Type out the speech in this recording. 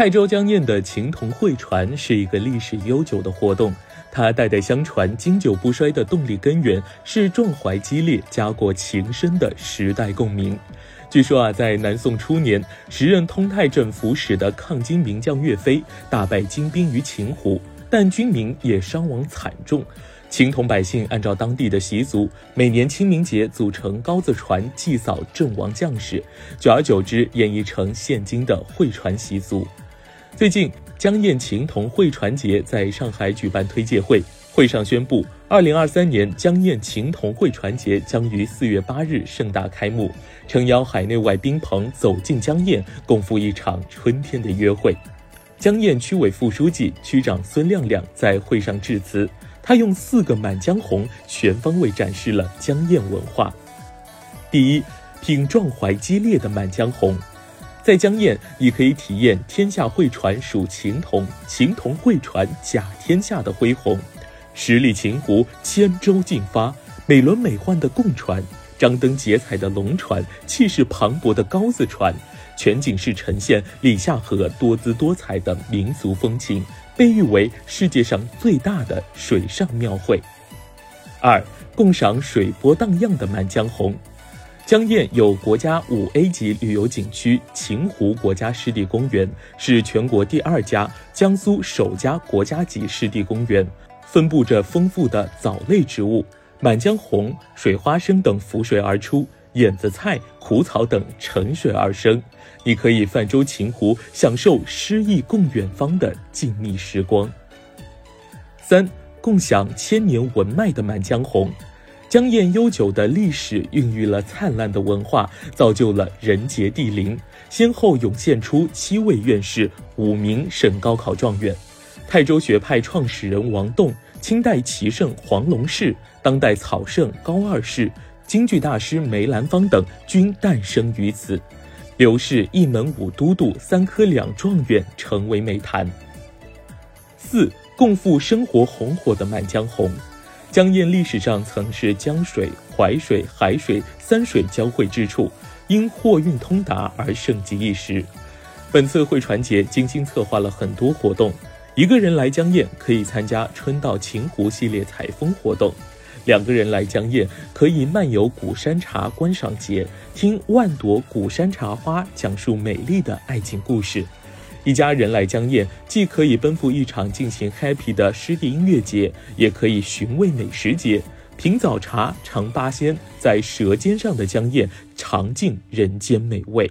泰州江堰的情同会传是一个历史悠久的活动，它代代相传、经久不衰的动力根源是壮怀激烈、家国情深的时代共鸣。据说啊，在南宋初年，时任通泰镇抚使的抗金名将岳飞大败金兵于秦湖，但军民也伤亡惨重。秦铜百姓按照当地的习俗，每年清明节组成高子船祭扫阵亡将士，久而久之演绎成现今的会船习俗。最近，江堰青铜会船节在上海举办推介会，会上宣布，二零二三年江堰青铜会船节将于四月八日盛大开幕，诚邀海内外宾朋走进江堰，共赴一场春天的约会。江堰区委副书记、区长孙亮亮在会上致辞。他用四个《满江红》全方位展示了江堰文化。第一，品壮怀激烈的《满江红》。在江堰，你可以体验“天下会船属秦同，秦同会船甲天下”的恢宏；十里秦湖，千舟竞发，美轮美奂的贡船，张灯结彩的龙船，气势磅礴的高子船，全景式呈现里夏河多姿多彩的民俗风情。被誉为世界上最大的水上庙会。二，共赏水波荡漾的满江红。江堰有国家五 A 级旅游景区秦湖国家湿地公园，是全国第二家、江苏首家国家级湿地公园，分布着丰富的藻类植物，满江红、水花生等浮水而出。眼子菜、苦草等沉水而生，你可以泛舟秦湖，享受诗意共远方的静谧时光。三，共享千年文脉的满江红。江堰悠久的历史孕育了灿烂的文化，造就了人杰地灵，先后涌现出七位院士、五名省高考状元。泰州学派创始人王栋，清代棋圣黄龙士，当代草圣高二世。京剧大师梅兰芳等均诞生于此，刘氏一门五都督、三科两状元成为美谈。四共赴生活红火的满江红，江堰历史上曾是江水、淮水、海水三水交汇之处，因货运通达而盛极一时。本次会船节精心策划了很多活动，一个人来江堰可以参加春到秦湖系列采风活动。两个人来江堰，可以漫游古山茶观赏节，听万朵古山茶花讲述美丽的爱情故事；一家人来江堰，既可以奔赴一场进行 happy 的湿地音乐节，也可以寻味美食节，品早茶尝八仙，在舌尖上的江堰尝尽人间美味。